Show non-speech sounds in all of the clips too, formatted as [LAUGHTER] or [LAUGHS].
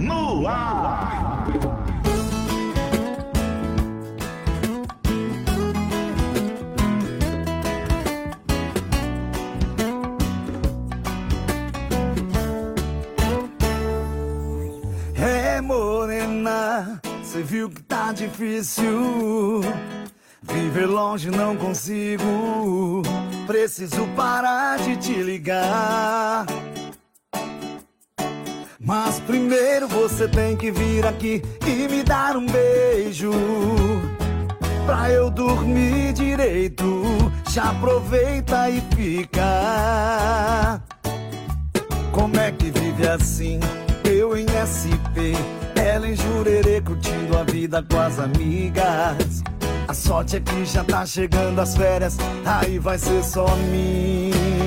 no ar. É morena, cê viu que tá difícil. Viver longe não consigo. Preciso parar de te ligar. Mas primeiro você tem que vir aqui e me dar um beijo. Pra eu dormir direito. Já aproveita e fica. Como é que vive assim? Eu em SP, ela em Jurerê, curtindo a vida com as amigas. A sorte é que já tá chegando as férias, aí vai ser só minha.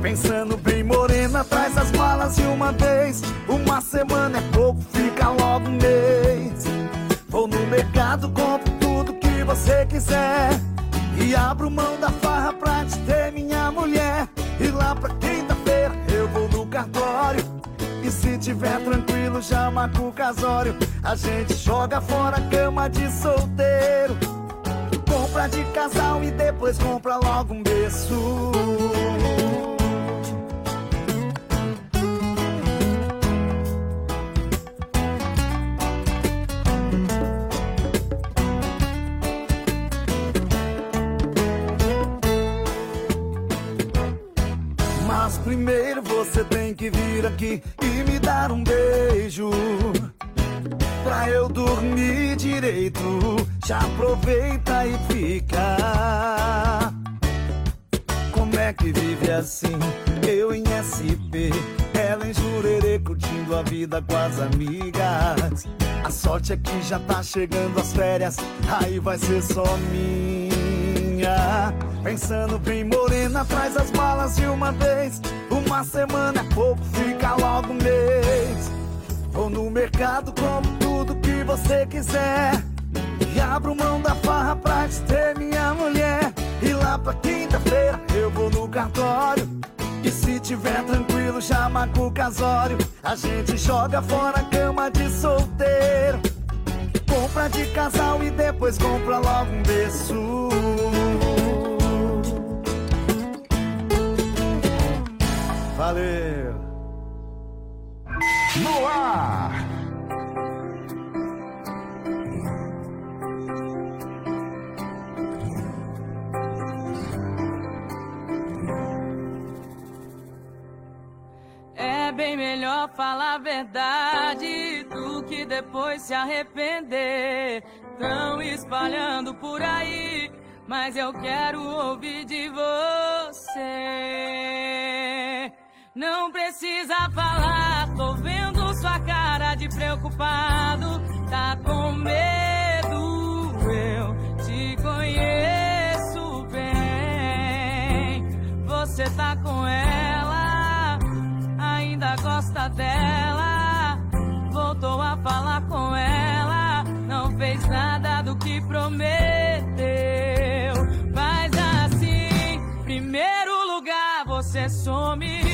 Pensando bem morena, traz as malas de uma vez. Uma semana é pouco, fica logo um mês. Vou no mercado, compro tudo que você quiser. E abro mão da farra pra te ter minha mulher. E lá pra quinta-feira eu vou no cartório. E se tiver tranquilo, já marca o casório. A gente joga fora a cama de solteiro. Compra de casal e depois compra logo um berço. Mas primeiro você tem que vir aqui e me dar um beijo. Pra eu dormir direito. Já aproveita e fica. Como é que vive assim? Eu em SP, ela em Jurerê, curtindo a vida com as amigas. A sorte é que já tá chegando as férias, aí vai ser só minha. Pensando bem morena, traz as malas de uma vez. Uma semana é pouco, fica logo um mês. Vou no mercado, compro tudo que você quiser. Tiver tranquilo, marca o casório. A gente joga fora a cama de solteiro. Compra de casal e depois compra logo um berço. Valeu! No ar. Melhor falar a verdade do que depois se arrepender. Tão espalhando por aí, mas eu quero ouvir de você. Não precisa falar, tô vendo sua cara de preocupado. Tá com medo, eu te conheço bem. Você tá com ela, ainda gosta dela. Voltou a falar com ela, não fez nada do que prometeu. Faz assim, primeiro lugar você some,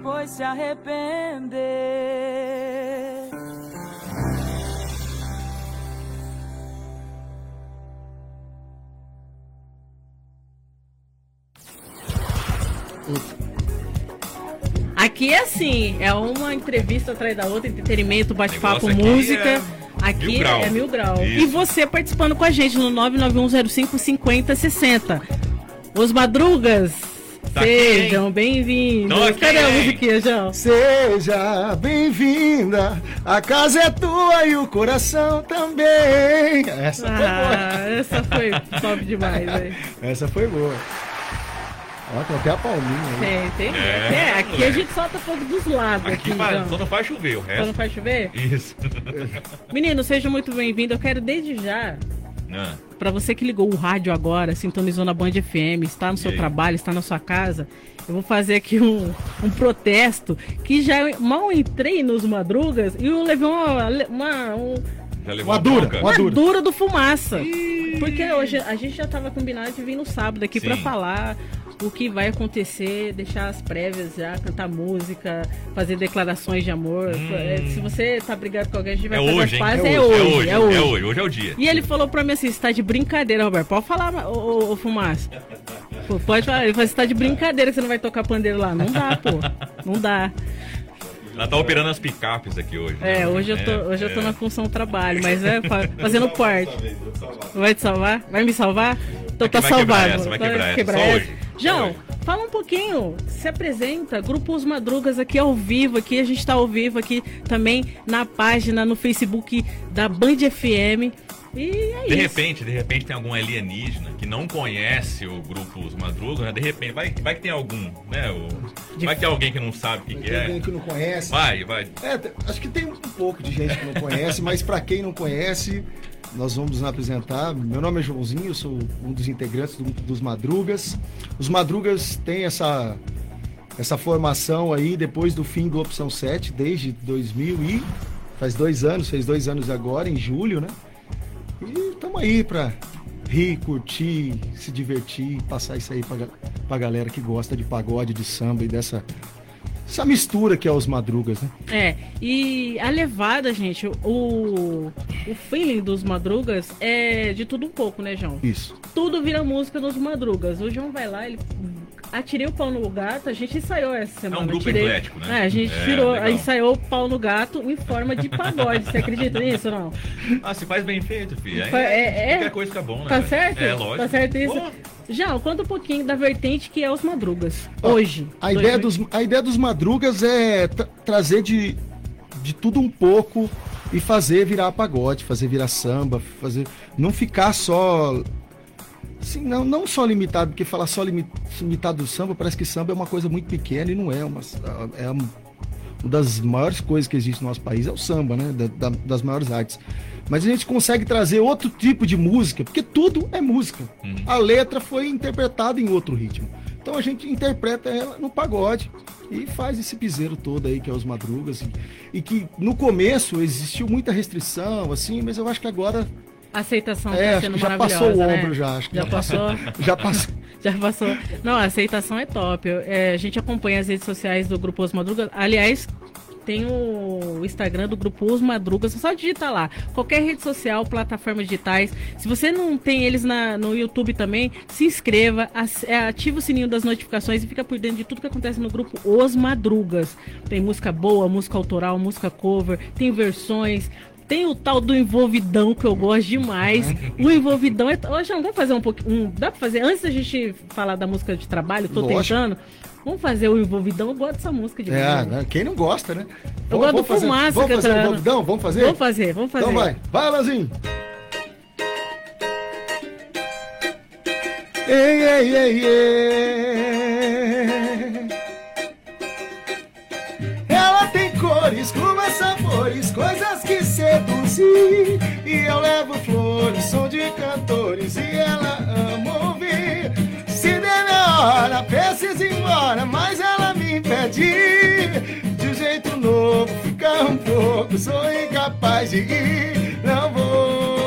depois se arrepender. Aqui é assim, é uma entrevista atrás da outra, entretenimento, bate-papo, música. é Aqui mil grau. é mil grau. Isso. E você participando com a gente no 991055060. Os Madrugas, Tá sejam bem-vindos. Cadê a musiquinha, João? Seja bem-vinda, a casa é tua e o coração também. Essa foi boa. Ah, essa foi top demais, velho. [LAUGHS] Essa foi boa. Ó, tem até a palminha aí. Tem, tem. É, É, aqui a gente solta fogo dos lados. Aqui Aqui, só não faz chover, o Só não resto. faz chover? Isso. [LAUGHS] Menino, seja muito bem-vindo. Eu quero desde já Ah, Pra você que ligou o rádio agora, sintonizou na Band FM, está no seu trabalho, está na sua casa, eu vou fazer aqui um, um protesto que já mal entrei nos madrugas e eu levei uma, uma, um- Uma dura, uma dura. dura do fumaça. Porque hoje a gente já tava combinado de vir no sábado aqui pra Sim. falar o que vai acontecer, deixar as prévias já, cantar música, fazer declarações de amor. É, Se você tá brigado com alguém, a gente vai Hum. É fazer hoje, as pazes. É É hoje, hoje, é hoje, é hoje. é hoje, hoje é o dia. E ele falou pra mim assim, você tá de brincadeira, Roberto. Pode falar, ô, ô, ô Fumaça. Pô, pode falar. Ele falou, você tá de brincadeira que você não vai tocar pandeiro lá. Não dá, pô. Não dá. Ela tá operando as picapes aqui hoje. né? É, hoje eu tô, hoje eu tô é. na função trabalho, mas é fa- [LAUGHS] fazendo parte. Vai te salvar? Vai me salvar? Então tá Vai quebrar salvado. essa, vai quebrar essa. Só hoje. Só João, fala um pouquinho, se apresenta, Grupo Os Madrugas aqui ao vivo, aqui a gente tá ao vivo aqui também na página, no Facebook da Band FM. E é De isso. repente, de repente tem algum alienígena que não conhece o grupo Os Madrugas, né? De repente, vai, vai que tem algum, né? O- De- Vai que tem alguém que não sabe o que, que Tem alguém é. que não conhece. Vai, vai. É, acho que tem um pouco de gente que não conhece, mas para quem não conhece, nós vamos nos apresentar. Meu nome é Joãozinho, eu sou um dos integrantes do- dos Madrugas. Os Madrugas têm essa, essa formação aí depois do fim do Opção 7, desde 2000 e faz dois anos, fez dois anos agora, em julho, né? E estamos aí para rir, curtir, se divertir, passar isso aí pra, ga- pra galera que gosta de pagode, de samba e dessa essa mistura que é os Madrugas, né? É, e a levada, gente, o, o feeling dos madrugas é de tudo um pouco, né, João? Isso. Tudo vira música dos madrugas. O João vai lá, ele atirei o pau no gato, a gente ensaiou essa semana. É um grupo atirei- eclético, né? É, a gente É, tirou, legal. ensaiou o pau no gato em forma de pagode. Você acredita nisso ou não? Ah, se faz bem feito, filho. Aí, É, é. Qualquer coisa fica bom, né? Tá certo? É, lógico. Tá certo isso? Pô, João, conta um pouquinho da vertente que é os madrugas. Ó, hoje. A ideia, dos, a ideia dos Madrugas é tra- trazer de, de tudo um pouco e fazer virar pagode, fazer virar samba, fazer não ficar só assim, não, não só limitado, porque falar só limi- limitado do samba, parece que samba é uma coisa muito pequena e não é uma é uma das maiores coisas que existe no nosso país é o samba, né? Da- da- das maiores artes. Mas a gente consegue trazer outro tipo de música, porque tudo é música. Uhum. A letra foi interpretada em outro ritmo. Então a gente interpreta ela no pagode e faz esse piseiro todo aí que é os madrugas. E, e que no começo existiu muita restrição, assim, mas eu acho que agora A aceitação é, tá sendo já maravilhosa, passou o né? ombro já, acho que Já passou? já passou. [LAUGHS] [LAUGHS] Já passou. Não, a aceitação é top. É, a gente acompanha as redes sociais do Grupo Os Madrugas. Aliás, tem o Instagram do Grupo Os Madrugas. Só digitar lá. Qualquer rede social, plataformas digitais. Se você não tem eles na- no YouTube também, se inscreva, é, ativa o sininho das notificações e fica por dentro de tudo que acontece no grupo Os Madrugas. Tem música boa, música autoral, música cover, tem versões. Tem o tal do envolvidão que eu gosto demais. O envolvidão é. Ô, João, vamos fazer um pouquinho. Um... Dá pra fazer? Antes da gente falar da música de trabalho, tô Lógico. tentando. Vamos fazer o envolvidão. Eu gosto dessa música de É, né? quem não gosta, né? Eu gosto do fazer, Fumaça Vamos fazer o cantando. envolvidão? Vamos fazer? Vamos fazer, vamos fazer. Então vai, vai, Alazinho. Ei, ei, ei, ei. Ela tem cores, como sabores, coisas que seduzir. E eu levo flores, som de cantores, e ela ama hora, preciso ir embora, mas ela me impede. De um jeito novo, ficar um pouco, sou incapaz de ir, não vou.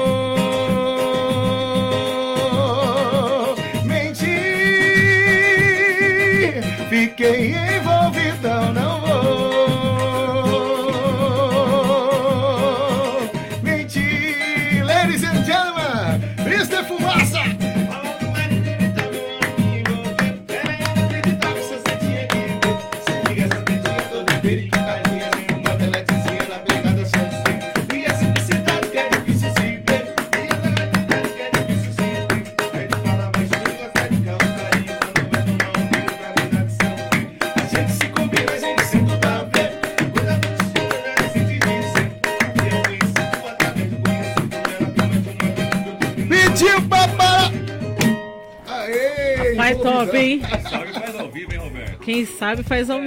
Quem sabe faz ao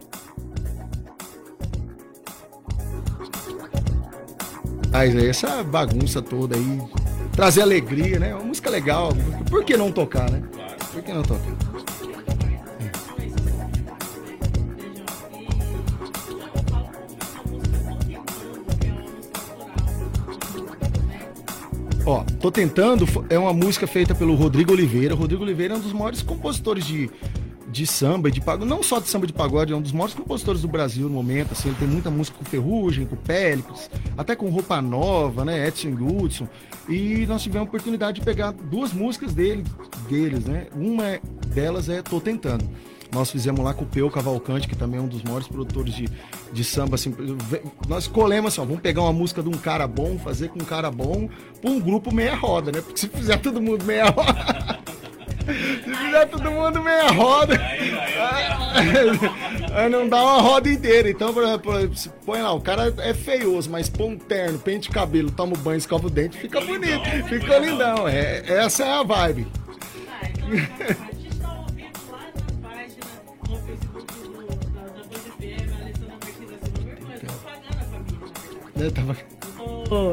Mas aí, essa bagunça toda aí, trazer alegria, né? Uma música legal. Por que não tocar, né? Por que não tocar? Ó, tô tentando, é uma música feita pelo Rodrigo Oliveira. Rodrigo Oliveira é um dos maiores compositores de, de samba e de pagode, não só de samba de pagode, é um dos maiores compositores do Brasil no momento. Assim, ele tem muita música com Ferrugem, com Pélicos, até com Roupa Nova, né? Edson Hudson. E nós tivemos a oportunidade de pegar duas músicas dele, deles, né? Uma delas é Tô Tentando. Nós fizemos lá com o Peu Cavalcante, que também é um dos maiores produtores de, de samba. Assim, nós escolhemos assim, ó, vamos pegar uma música de um cara bom, fazer com um cara bom, pra um grupo meia roda, né? Porque se fizer todo mundo meia roda. [LAUGHS] fizer todo mundo meia roda. Aí não dá uma roda inteira. Então, por exemplo, põe lá, o cara é feioso, mas põe um terno, pente cabelo, toma um banho, escova o dente, fica bonito, fica lindão. É, essa é a vibe. Tá. Eu tava-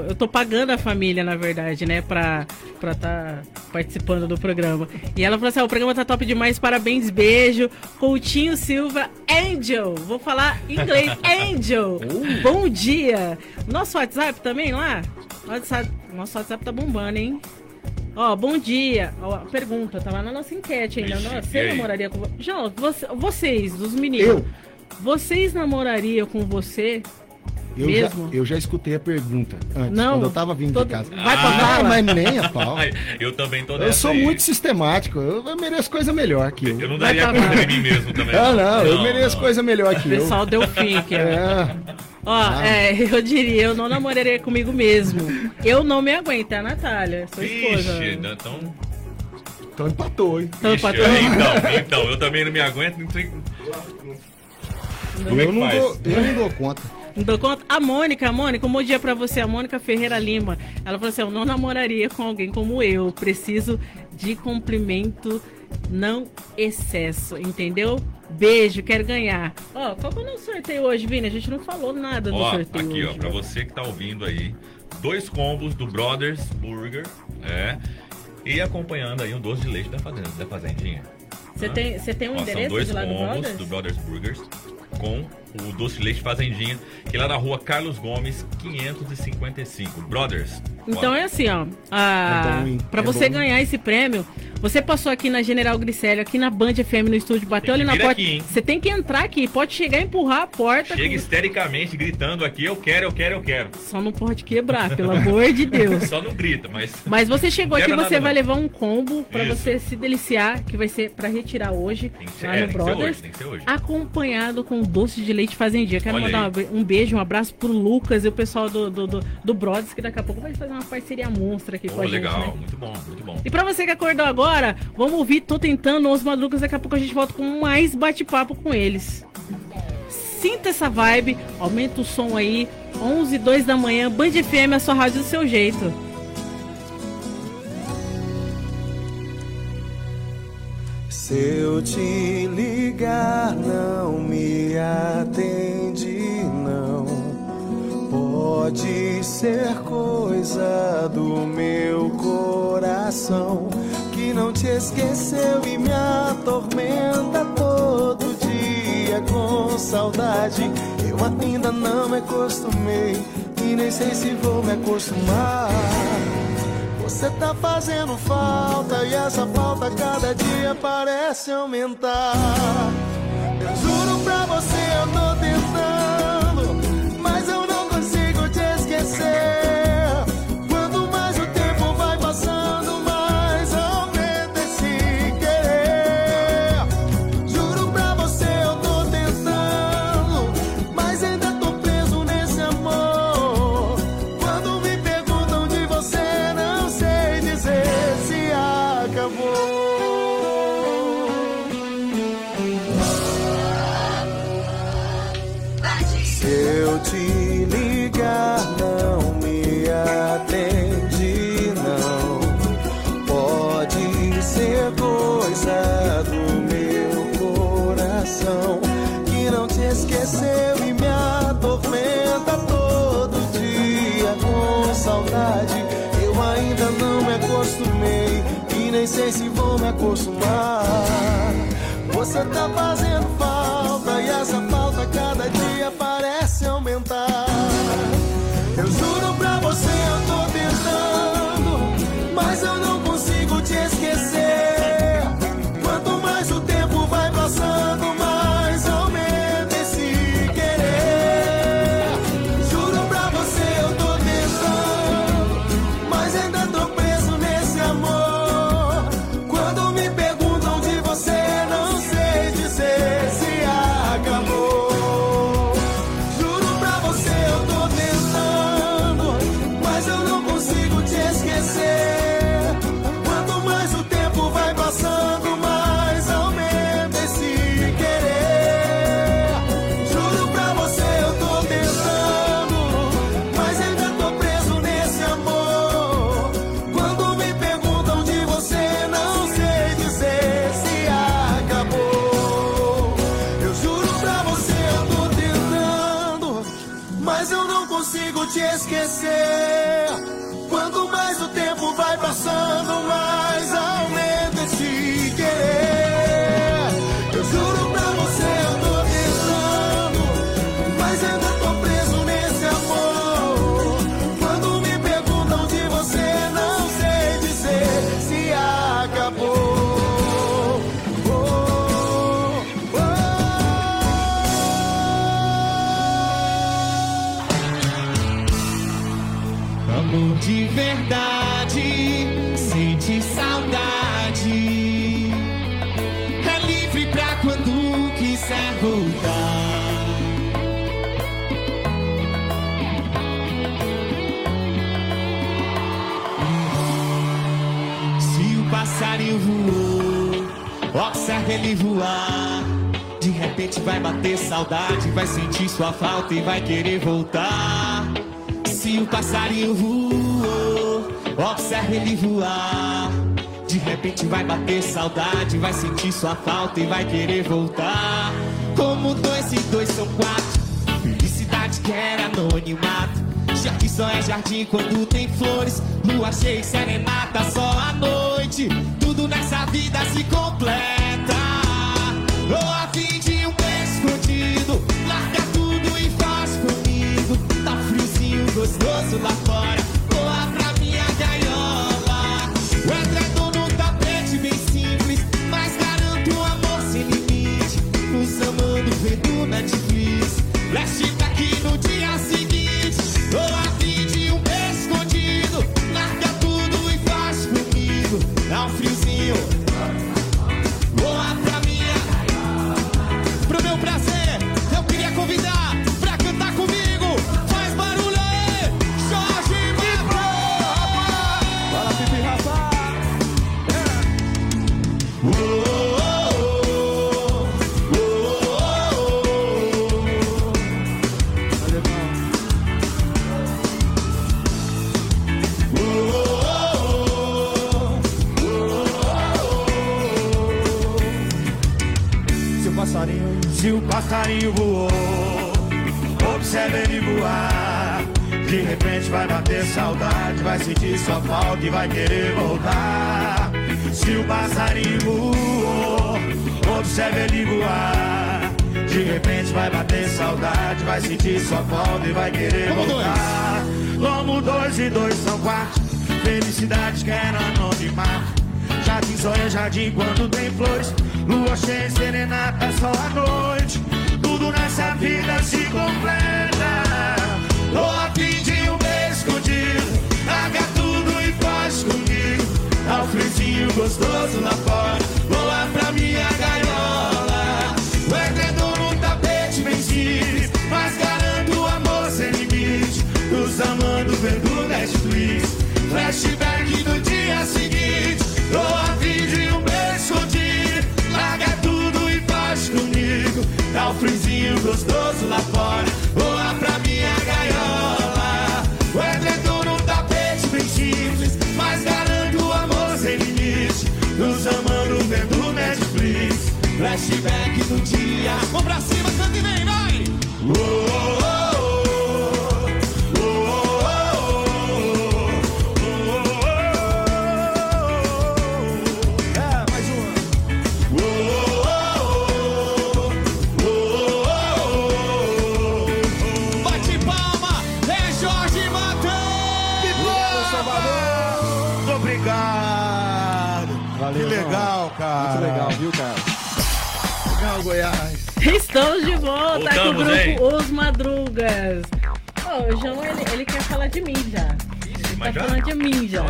Eu tô- pagando a família, na verdade, né, pra estar tá participando do programa. E ela falou assim: "Ah, o programa tá top demais, parabéns, beijo. Coutinho Silva, Angel. Vou falar em inglês, [LAUGHS] Angel. Bom dia. Nosso WhatsApp também lá? WhatsApp, nosso WhatsApp tá bombando, hein? Ó, bom dia. Ó, pergunta, tá lá na nossa enquete ainda. E Você namoraria com. Já, você- vocês, os meninos. Eu? Vocês namorariam com você? Eu Mesmo? já, eu já escutei a pergunta antes, Não. quando eu tava vindo Todo- de casa. Vai pra ah, bala? mas nem a pau. Eu também tô Eu nessa sou aí. muito sistemático, eu, eu mereço coisa melhor que eu. Eu não daria de mim mesmo também. Ah, não, eu mereço não. coisa melhor O que eu. pessoal deu fim aqui, ó. É, Ó, é, eu diria, eu não namoraria comigo mesmo. Eu não me aguento, é a Natália, sua esposa. Vixe, então. então empatou, hein? Então, Vixe, pra tu- então, então, eu também não me aguento. Não sei... Como é eu, que não faz? dou, eu não dou conta. Não dou conta. A Mônica, a Mônica, um bom dia pra você, a Mônica Ferreira Lima. Ela falou assim: eu não namoraria com alguém como eu. Preciso de cumprimento, não excesso, entendeu? Beijo, quero ganhar. Ó, qual que é o nosso sorteio hoje, Vini? A gente não falou nada do Ó, sorteio aqui, ó, hoje. pra você que tá ouvindo aí, dois combos do Brothers Burger, é, e acompanhando aí um doce de leite da, fazenda, da Fazendinha. Você tem, você tem um Ó, são endereço dois de lá do Brothers? do Brothers Burgers com o doce de leite Fazendinha, que é lá na rua Carlos Gomes, 555. Brothers. Então ó, é assim, ó. A... É pra É você bom. ganhar esse prêmio, você passou aqui na General Griselli, aqui na Band FM no estúdio, bateu ali na porta. aqui? Você tem que entrar aqui, pode chegar e empurrar a porta. Chega histericamente gritando aqui, eu quero, eu quero, eu quero. Só não pode quebrar, pelo amor de Deus. [LAUGHS] Só não grita, mas Mas você chegou aqui, você vai não. levar um combo pra Isso. você se deliciar, que vai ser pra retirar hoje tem que ser, lá é, no tem que ser Brothers. hoje, tem que ser hoje. Acompanhado com doce de leite fazendinha. Quero Olha mandar aí. um beijo, um abraço pro Lucas e o pessoal do, do, do, do Brothers, que daqui a pouco vai fazer uma parceria monstra aqui Pô, com a gente. legal, né? muito bom, muito bom. E pra você que acordou agora, vamos ouvir Tô Tentando os Madrugas. Daqui a pouco a gente volta com mais bate-papo com eles. Sinta essa vibe, aumenta o som aí. 11 2 da manhã, Band FM, a sua rádio do seu jeito. Se eu te ligar, não me atende, não. Pode ser coisa do meu coração que não te esqueceu e me atormenta todo dia com saudade. Eu ainda não me acostumei e nem sei se vou me acostumar. Você tá fazendo falta e essa falta cada dia parece aumentar. sei se vou me acostumar. Você tá fazendo. saudade, vai sentir sua falta e vai querer voltar. Se o passarinho voou, observe ele voar. De repente vai bater saudade, vai sentir sua falta e vai querer voltar. Como dois e dois são quatro, felicidade que era anonimato. Jardim só é jardim quando tem flores, lua cheia e serenata só à noite. Tudo nessa vida se completa. observa ele voar. De repente vai bater saudade, vai sentir sua falta e vai querer Como voltar. Lomo dois e dois são quatro. Felicidade quer anonimato. Jardim só é jardim quando tem flores. Lua cheia, serenata, sol à noite. Tudo nessa vida se completa. Tô a fim de um beijo escondido. Larga tudo e faz comigo. Dá um gostoso na porta. Gostoso lá fora. Lá pra minha gaiola. O edredom no tapete bem simples. Mas garanto o amor sem limite. Nos amando vendo Netflix. Flashback do dia. Vamos pra cima, canta e vem, vai! Oh,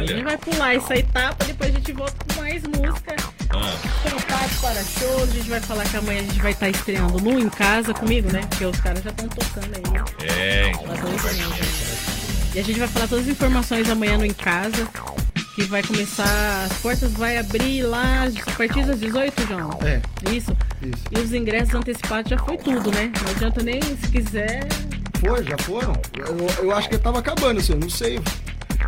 Olha. gente vai pular essa etapa, depois a gente volta com mais música. Ah, Contato para shows, a gente vai falar que amanhã a gente vai estar estreando no Em Casa comigo, né? Porque os caras já estão tocando aí. é, então. E a gente vai falar todas as informações amanhã no Em Casa. Que vai começar, as portas vai abrir lá a partir das 18, João. É, Isso. isso. E os ingressos antecipados já foi tudo, né? Não adianta nem se quiser. Foi, já foram. Eu, eu acho que tava acabando, assim, eu não sei.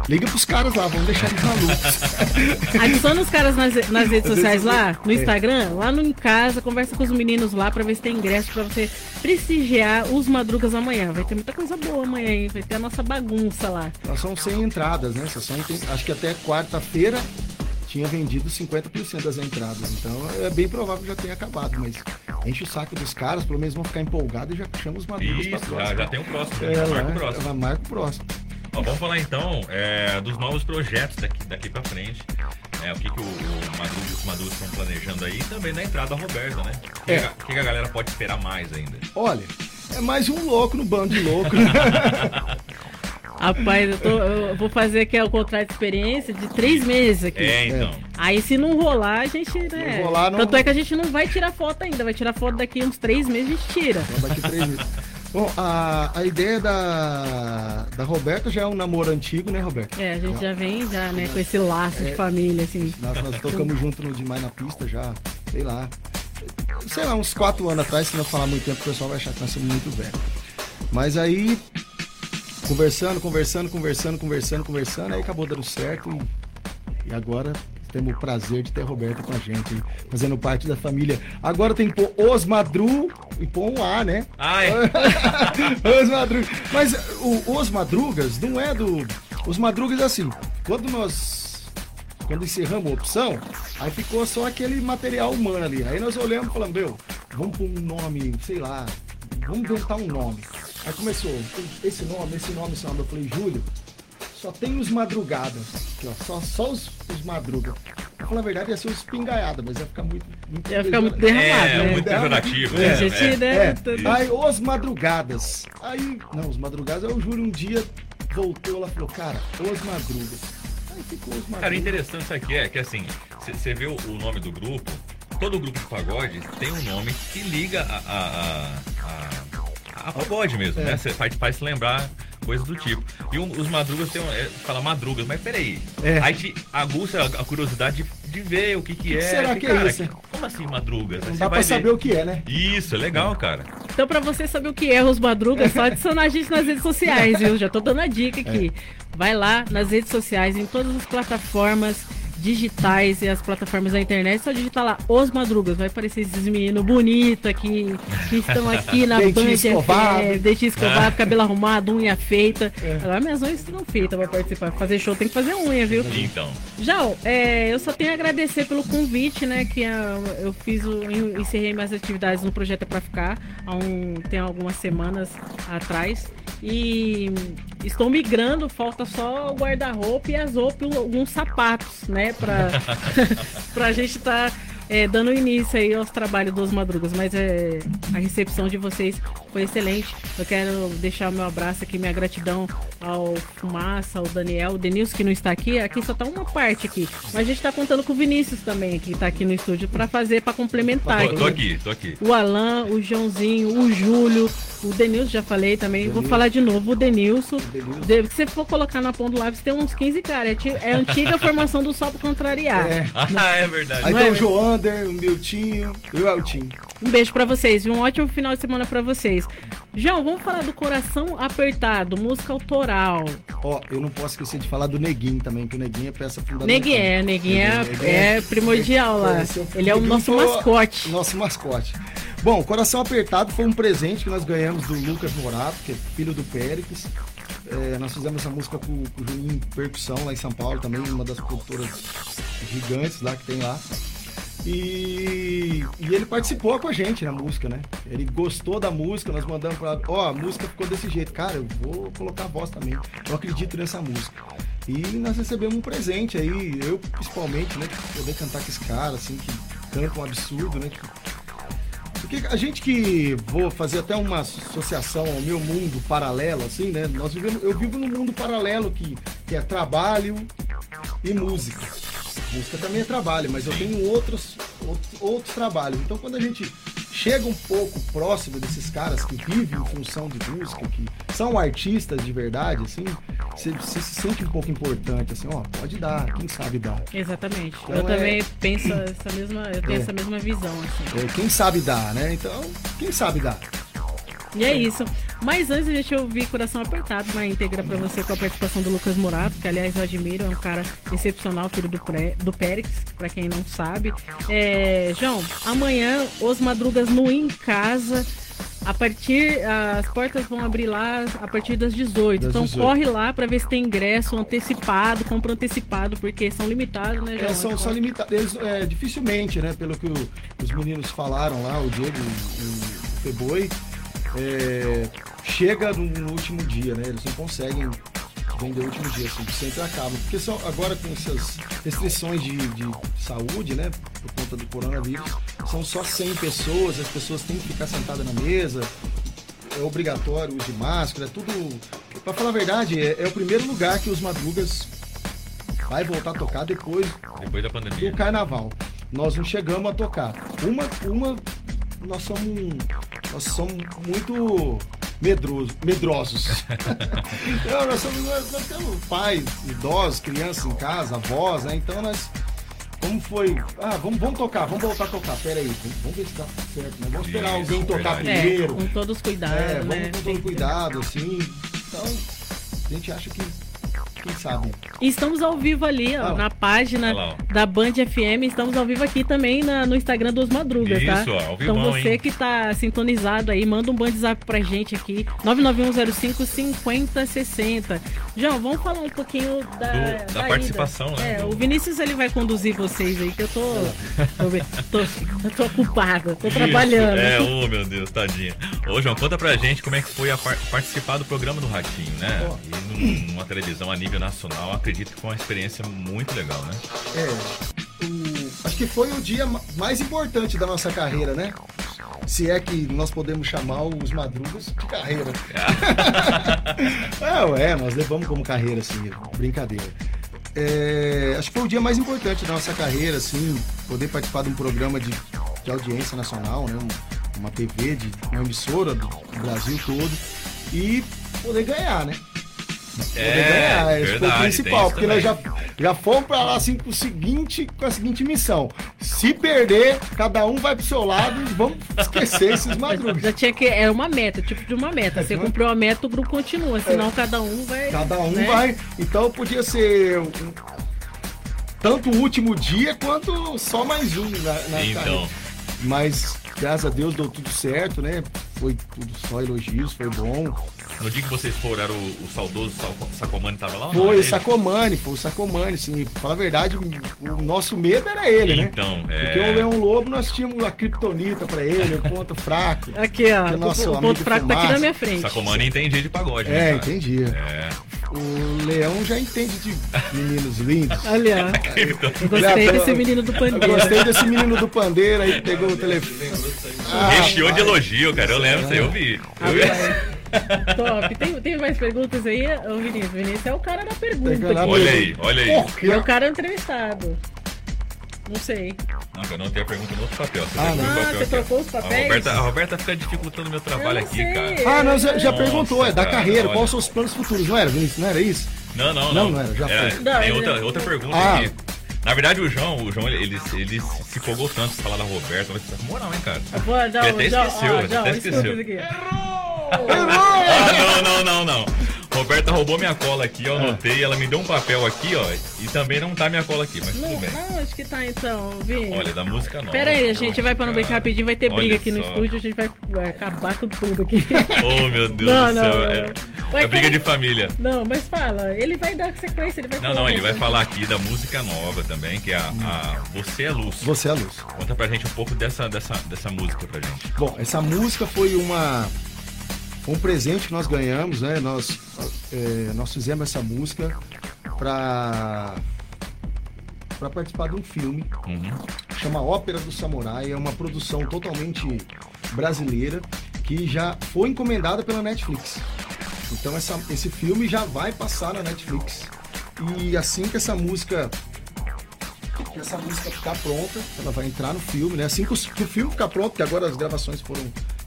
Liga pros caras lá, vamos deixar eles malucos. [LAUGHS] Adiciona os caras nas, nas redes sociais lá, no É. Instagram, lá no Em Casa, conversa com os meninos lá pra ver se tem ingresso pra você prestigiar os madrugas amanhã. Vai ter muita coisa boa amanhã, hein? Vai ter a nossa bagunça lá. Nós são 100 entradas, né? São, tem- acho que até quarta-feira tinha vendido 50% das entradas. Então é bem provável que já tenha acabado, mas enche o saco dos caras, pelo menos vão ficar empolgados e já chama os madrugas pra Isso, já, próxima. já tem o próximo. É, já marca o próximo. ela marca o próximo. Ó, vamos falar então é, dos novos projetos daqui, daqui pra frente. É, o que, que o, o Madruga, os Madrugas estão planejando aí e também na entrada da Roberta, né? O que, É. que que a galera pode esperar mais ainda? Olha, é mais um louco no bando de louco. [LAUGHS] Rapaz, eu, tô- eu vou fazer aqui o contrato de experiência de três meses aqui. É, então. Aí se não rolar, a gente, né? Não rolar, não- Tanto é que a gente não vai tirar foto ainda, vai tirar foto daqui uns três meses, a gente tira. Então, daqui três meses. Bom, a, a ideia da, da Roberta já é um namoro antigo, né, Roberta? É, a gente já vem já, né, com esse laço de família, assim. Nós, nós tocamos junto no Demais na Pista já, sei lá. Sei lá, uns quatro anos atrás, se não falar muito tempo, o pessoal vai achar que nós somos muito velhos. Mas aí, conversando, conversando, conversando, conversando, conversando, aí acabou dando certo e, e agora temos o prazer de ter a Roberta com a gente, fazendo parte da família. Agora tem que pôr Os Madru e pôr um A, né? Ah, é. [LAUGHS] Os Madrugas. Mas o, Os Madrugas não é do. Os Madrugas é assim. Quando nós. Quando encerramos a opção, aí ficou só aquele material humano ali. Aí nós olhamos e falamos, meu, vamos pôr um nome, sei lá, vamos inventar um nome. Aí começou, esse nome, esse nome, esse nome. Eu falei, Júlio, só tem os madrugadas. Aqui, ó, só, só os, os madrugas. Pra falar a verdade, ia ser os pingaiada, mas ia ficar muito. muito Ia ficar muito derramado, É, né? muito pejorativo. Né? gente, É. né, É, aí os madrugadas. Aí, não, os madrugadas, aí o Júlio um dia voltou lá e falou, cara, os madrugas. Aí ficou os madrugas. Cara, interessante isso aqui é que assim, você vê o, o nome do grupo, todo grupo de pagode tem um nome que liga a, a, a, a, a pagode mesmo, É. né? Cê faz, faz se lembrar coisas do tipo. E um- os madrugas tem um, é, fala madrugas, mas peraí. É. Aí te aguça a, a curiosidade de, de ver o que que, é. será que é cara, isso? Como assim madrugas? Não dá pra ver. saber o que é, né? Isso, é legal, cara. Então, pra você saber o que é os Madrugas, só adicionar a gente nas redes sociais, viu? Já tô dando a dica aqui. Vai lá nas redes sociais, em todas as plataformas digitais e as plataformas da internet, só digitar lá Os Madrugas. Vai aparecer esses meninos bonitos aqui, que estão aqui na Band escovado. FM, escovado, cabelo arrumado, unha feita. É. Agora minhas unhas estão feitas pra participar. Fazer show tem que fazer unha, viu? Então. Já, é, eu só tenho a agradecer pelo convite, né? Que eu fiz o, eu encerrei minhas atividades no projeto é pra ficar há um, tem algumas semanas atrás. E estou migrando, falta só o guarda-roupa e as roupas e alguns sapatos, né? Pra, [LAUGHS] [LAUGHS] pra gente estar é, dando início aí aos trabalhos dos Madrugas, mas é, a recepção de vocês foi excelente. Eu quero deixar meu abraço aqui, minha gratidão ao Fumaça, ao Daniel, o Denilson que não está aqui. Aqui só tá uma parte aqui, mas a gente tá contando com o Vinícius também, que tá aqui no estúdio, para fazer, para complementar. Tô, tô aqui, tô aqui. O Alan, o Joãozinho, o Júlio, o Denilson, já falei também. Denilson. Vou falar de novo, o Denilson. Se você for colocar na ponta do lápis, tem uns 15 caras. É, é a antiga formação do Sol para contrariar. É. [LAUGHS] Ah, é verdade. Aí tem é? o Joander, o Miltinho e o Eltinho. Um beijo para vocês e um ótimo final de semana para vocês. João, vamos falar do Coração Apertado, música autoral. Ó, eu não posso esquecer de falar do Neguinho também, que o Neguinho é peça fundamental. Neguinho é, Neguinho é, é, primordial lá. Ele é o nosso mascote. Nosso mascote. Bom, Coração Apertado foi um presente que nós ganhamos do Lucas Morato, que é filho do Péricles. É, nós fizemos essa música com, com o Juninho Percussão lá em São Paulo, também uma das produtoras gigantes lá que tem lá. E, e, ele participou com a gente na música, né? Ele gostou da música, nós mandamos pra. Ó, oh, a música ficou desse jeito. Cara, eu vou colocar a voz também. Eu acredito nessa música. E nós recebemos um presente aí, eu principalmente, né? Poder cantar com esse cara, assim, que canta um absurdo, né? Porque a gente que vou fazer até uma associação ao meu mundo paralelo, assim, né? Nós vivemos, eu vivo num mundo paralelo que, que é trabalho e música. Música também é trabalho, mas eu tenho outros, outros, outros trabalhos. Então quando a gente chega um pouco próximo desses caras que vivem em função de música, que são artistas de verdade, assim, você, você se sente um pouco importante, assim, ó, pode dar, quem sabe dar. Exatamente. Então, eu é... também penso essa mesma, eu tenho é. essa mesma visão, assim. É, quem sabe dar, né? Então, quem sabe dar. E é isso. Mas antes a gente ouvir Coração Apertado, uma íntegra para você com a participação do Lucas Morato, que aliás eu admiro, é um cara excepcional, filho do, Pré, do Périx, para quem não sabe. É, João, amanhã os madrugas no Em Casa. A partir. As portas vão abrir lá a partir das 18. Das então 18. corre lá para ver se tem ingresso antecipado, compra antecipado, porque são limitados, né, João? É, são, são limitados. É, dificilmente, né? Pelo que o, os meninos falaram lá, o Diego, o, o Feboi é, chega no, no, último dia, né? Eles não conseguem vender o último dia, assim, sempre acaba. Porque só agora com essas restrições de, de saúde, né? Por conta do coronavírus, são só 100 pessoas, as pessoas têm que ficar sentadas na mesa, é obrigatório o uso de máscara, é tudo. Pra falar a verdade, é, é, o primeiro lugar que os madrugas vai voltar a tocar depois, depois da pandemia. do carnaval. Nós não chegamos a tocar. Uma, uma nós somos, nós somos muito medroso, medrosos. [LAUGHS] não, nós, somos, nós, nós, temos pais, idosos, crianças em casa, avós, né? Então nós. Como foi? Ah, vamos, vamos tocar, vamos voltar a tocar. Pera aí, vamos ver se dá certo, né? Vamos esperar Isso, alguém tocar verdade. primeiro. É, com todos os cuidados. É, vamos né? com todo cuidado, assim. Então, a gente acha que quem sabe. E estamos ao vivo ali, ó, na página lá, da Band FM. Estamos ao vivo aqui também na, no Instagram dos Madrugas, Isso, tá? Ao vivo, então você hein? que tá sintonizado aí, manda um band zap pra gente aqui, 991055060. João, vamos falar um pouquinho da, Do, da, da participação, ida. né? É, o Vinícius ele vai conduzir vocês aí, que eu tô, tô, tô, tô ocupada, tô Isso, trabalhando. É, oh meu Deus, tadinha. Ô João, conta pra gente como é que foi a par participar do programa do Ratinho, né? Oh. E numa televisão a nível nível nacional, acredito que foi uma experiência muito legal, né? É. O, acho que foi o dia mais importante da nossa carreira, né? Se é que nós podemos chamar os madrugas de carreira. [LAUGHS] é, é, nós levamos como carreira, assim, brincadeira. É, acho que foi o dia mais importante da nossa carreira, assim, poder participar de um programa de, de audiência nacional, né? uma TV, de uma emissora do Brasil todo e poder ganhar, né? É, ganhar. Esse foi o principal, porque nós já, já fomos pra lá assim com, o seguinte, com a seguinte missão. Se perder, cada um vai pro seu lado e vamos esquecer esses [LAUGHS] madrugas. Já tinha que. Era uma meta, tipo de uma meta. Você cumpriu a meta, o grupo continua, senão é, cada um vai. Cada um né? vai. Então podia ser. Um, tanto o último dia quanto só mais um na, na então. Carreira. Mas graças a Deus deu tudo certo, né? Foi tudo só elogios, foi bom. No dia que vocês foram, era o, o saudoso Sacomani tava lá? Foi, o Sacomani, foi o Sacomani, sim. Pra falar a verdade, o, nosso medo era ele, então, né? Então, é... Porque o Leão Lobo, nós tínhamos a Kryptonita pra ele, o ponto [LAUGHS] fraco. Aqui, ó. O, o ponto fraco tá aqui na minha frente. Sacomani entendia de pagode, né? É, entendia. É. o Leão já entende de meninos lindos. [LAUGHS] Olha, eu gostei desse menino do Eu pandeiro. gostei desse menino do pandeiro aí que pegou o telefone. Ah, Recheou de elogio, cara. Eu lembro, isso aí eu vi. Eu vi. Top. Tem, tem mais perguntas aí, ô Vinícius? Vinícius é o cara da pergunta. Aqui. Olha aí, olha aí. Porra, É o cara entrevistado. Não sei. Não, eu não tenho a pergunta no outro papel. Você Ah, não. Ah, papel você aqui, trocou os ó. A papéis? Roberta, a Roberta fica dificultando meu trabalho aqui, sei. cara. Ah, não, já, já Nossa, perguntou, é da cara, carreira, olha. quais são os planos futuros? Não era, Vinícius? Não era isso? Não, não, Não, não. não era, já É, foi. Não, tem outra, outra pergunta Ah. aqui. Na verdade, o João, o João, ele, ele, ele se empolgou tanto em falar da Roberta, mas tá com moral, hein, cara? Pô, João, Ele até João, esqueceu, ó, ele João, até esqueceu. isso aqui. Ah, não, não, não, não. Roberta roubou minha cola aqui, Ah. eu anotei, ela me deu um papel aqui, ó, e também não tá minha cola aqui, mas Não, tudo bem. não, acho que tá então, Vini. Olha, da música nova. Pera aí, a gente vai para não brincar rapidinho, vai ter briga olha aqui no só. estúdio, a gente vai, vai acabar com tudo aqui. [LAUGHS] Oh, meu Deus Não, do não, céu. não. É, Vai é briga de família. Não, mas fala, ele vai dar sequência, ele vai Não, falar não, ele vai falar aqui da música nova também, que é a, a Você é Luz. Você é luz. Conta pra gente um pouco dessa, dessa, dessa música pra gente. Bom, essa música foi uma um presente que nós ganhamos, né? Nós, é, nós fizemos essa música para para participar de um filme Uhum. chama Ópera do Samurai, é uma produção totalmente brasileira que já foi encomendada pela Netflix. Então essa- esse filme já vai passar na Netflix. E assim que essa música que essa música ficar pronta, ela vai entrar no filme, né? Assim que o, que o filme ficar pronto, porque agora as gravações foram,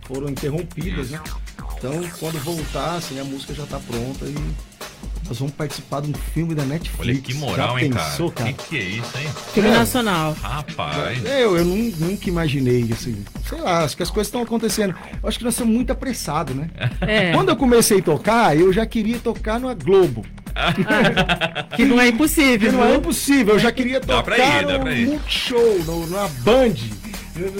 foram interrompidas, né? Então, quando voltar, assim, a música já tá pronta e nós vamos participar de um filme da Netflix. Olha que moral, já hein, pensou, cara? Que que é isso, hein? Filme É. nacional. Rapaz. Eu, eu nun- nunca imaginei, assim, sei lá, acho que as coisas estão acontecendo. Eu acho que nós somos muito apressados, né? É, Quando eu comecei a tocar, eu já queria tocar na Globo. que não é impossível, Que não é impossível, eu já queria Dá pra tocar ir, dá no pra ir. Multishow, no, na Band.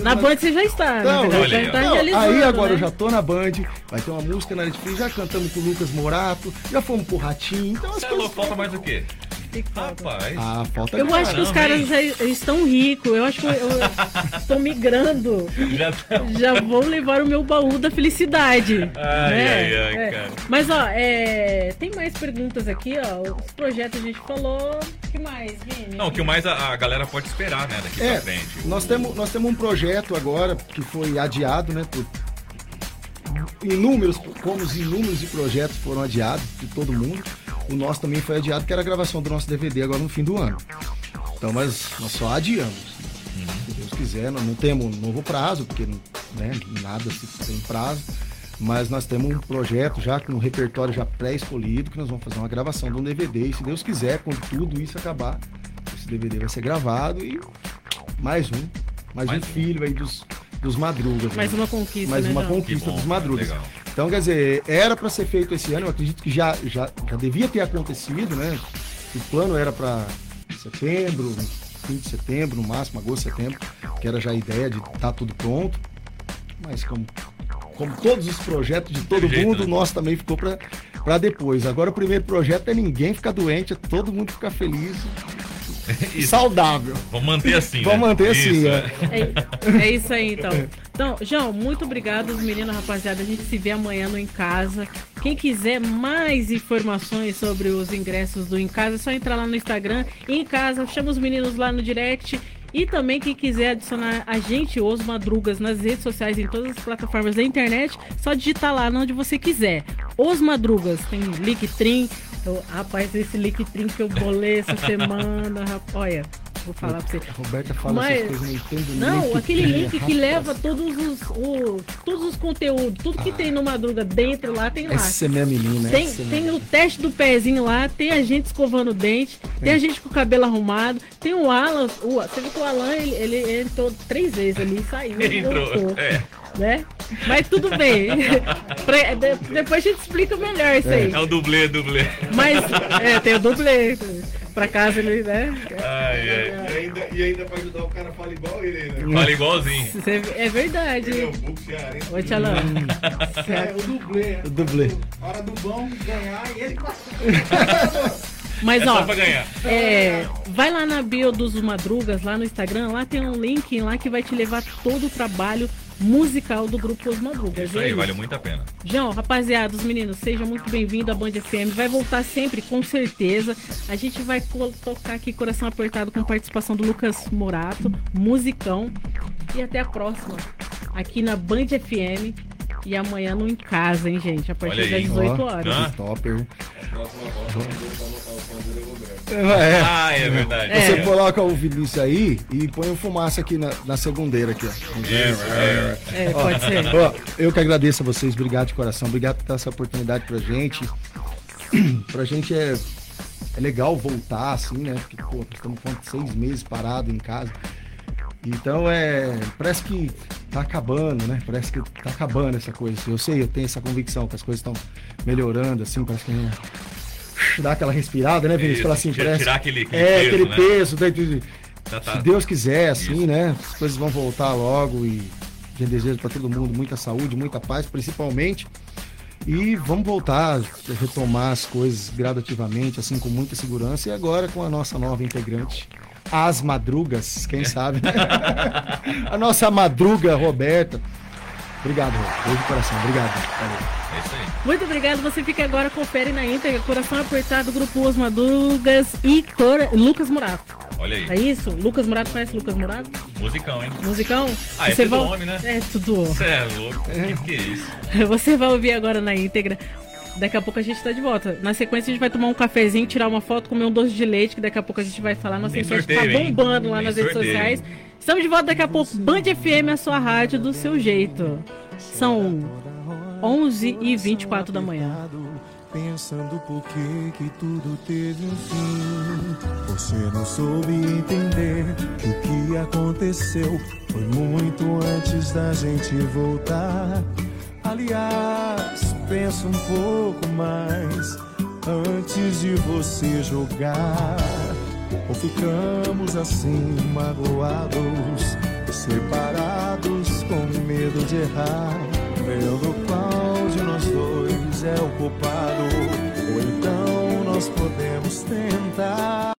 Na Band você já está, Não, né? Já aí, tá. Não, agora né? eu já tô na Band, vai ter uma música na Netflix, já cantamos com o Lucas Morato, já fomos pro Ratinho, então as Você é coisas... falta mais o quê? Que? Rapaz. Ah, falta Eu acho que os caras já estão ricos. Eu acho que eu, estou migrando. Já. Já vou levar o meu baú da felicidade. Ai, né? ai, ai, É. cara. Mas ó, é, tem mais perguntas aqui, ó. Os projetos a gente falou. O que mais, Vini? Não, o que mais a, a galera pode esperar, né, daqui É, pra frente. nós temos, nós temos um projeto agora que foi adiado, né? Por inúmeros, como os inúmeros de projetos foram adiados de todo mundo. O nosso também foi adiado, que era a gravação do nosso DVD agora no fim do ano. Então, mas nós só adiamos. Se Deus quiser, nós não temos novo prazo, porque né, nada se tem prazo. Mas nós temos um projeto já com um repertório já pré-escolhido, que nós vamos fazer uma gravação de um DVD. E se Deus quiser, quando tudo isso acabar, esse DVD vai ser gravado e mais um. Mais, Mais um um. filho aí dos, dos madrugas. Mais né? uma conquista, Mais né, uma João? conquista bom, dos madrugas. legal. Então, quer dizer, era para ser feito esse ano, eu acredito que já, já, já devia ter acontecido, né? O plano era para setembro, fim de setembro, no máximo, agosto, setembro, que era já a ideia de estar tudo pronto. Mas como, como todos os projetos de todo jeito, mundo, né? o nosso também ficou para depois. Agora o primeiro projeto é ninguém ficar doente, é todo mundo ficar feliz [LAUGHS] Isso. saudável. Vamos manter assim, Vamos né? manter assim, Isso, é. É, é isso aí, então. Então, João, muito obrigado, os meninos, rapaziada. A gente se vê amanhã no Em Casa. Quem quiser mais informações sobre os ingressos do Em Casa, é só entrar lá no Instagram, Em Casa, chama os meninos lá no direct. E também quem quiser adicionar a gente, os Madrugas, nas redes sociais, em todas as plataformas da internet, só digitar lá onde você quiser. Os Madrugas, tem Linktree. Eu- rapaz, esse Linktree que eu bolei essa [LAUGHS] semana, rapaz. Olha, vou falar pra você. A Roberta fala Mas- essas coisas, não entendo Não, que aquele é, link que rapaz. leva todos os, o- todos os conteúdos, tudo que tem no Madruga dentro lá, tem lá. Essa é minha menina, Tem, é tem o teste do pezinho lá, tem a gente escovando o dente, tem a gente com o cabelo arrumado, tem o Alan, o, você viu que o Alan, ele, ele entrou três vezes ali e saiu. e Entrou, é. Né? Mas tudo bem. [LAUGHS] Pra- de- depois a gente explica melhor isso aí. É o dublê, dublê. Mas, é, tem o dublê. Pra casa ele, né? Ai, ai. E ainda, e ainda pra ajudar o cara fala igual ele, né? Fala igualzinho. É, é verdade. Ele é o Buco Cearense. Ô, Tchalão. É o dublê. O dublê. Hora do bom ganhar e ele [LAUGHS] Mas, É ó. É, vai lá na bio dos Madrugas, lá no Instagram, lá tem um link lá que vai te levar todo o trabalho musical do grupo Os Madrugas. Isso aí, é vale muito a pena. João, rapaziada, os meninos, sejam muito bem-vindos à Band FM. Vai voltar sempre, com certeza. A gente vai tocar aqui Coração Apertado com participação do Lucas Morato, musicão. E até a próxima, aqui na Band FM. E amanhã no Em Casa, hein, gente? A partir das aí. 18 Ó, horas. Hã? Topper. É. É. Ah, é verdade. É. Você coloca o Vinícius aí e põe o fumaça aqui na, na segundeira aqui, ó. É, pode ser. Ó, eu que agradeço a vocês, obrigado de coração, obrigado por dar essa oportunidade pra gente. [CLEARS THROAT] pra gente é, é legal voltar, assim, né? Porque, pô, estamos com seis meses parado em casa. Então é. Parece que tá acabando, né? Parece que tá acabando essa coisa. Eu sei, eu tenho essa convicção que as coisas estão melhorando, assim, parece que a gente dá aquela respirada, né, Vinícius? Isso, assim, tira- parece. tirar aquele- aquele é, peso, aquele né? peso, daí tu- Já tá. se Deus quiser, assim, Isso. né? As coisas vão voltar logo e eu desejo para todo mundo muita saúde, muita paz, principalmente. E vamos voltar a retomar as coisas gradativamente, assim, com muita segurança. E agora com a nossa nova integrante, as madrugas, quem sabe? [LAUGHS] a nossa madruga, Roberta. Obrigado, Roberto. Beijo coração. Obrigado. Valeu. É isso aí. Muito obrigado. Você fica agora, confere na íntegra, Coração Apertado, Grupo Os Madrugas e Cora- Lucas Murato. Olha aí. É isso? Lucas Murato conhece Lucas Murato? Musicão, hein? Musicão? Ah, é Você tudo vai- homem, né? É, tudo. Você é louco. Que que é isso? [LAUGHS] Você vai ouvir agora na íntegra. Daqui a pouco a gente tá de volta. Na sequência a gente vai tomar um cafezinho, tirar uma foto, comer um doce de leite, que daqui a pouco a gente vai falar. Nossa Tem enquete tá sorteio, hein? bombando lá Tem nas redes sorteio. sociais. Estamos de volta daqui a pouco. Band FM, a sua rádio do seu jeito. São 11 e 24 da manhã. Pensando por que que tudo teve um fim Você não soube entender que o que aconteceu Foi muito antes da gente voltar Aliás, pensa um pouco mais Antes de você jogar. Ou ficamos assim magoados Separados com medo de errar. Vendo qual de nós dois é o culpado Ou então nós podemos tentar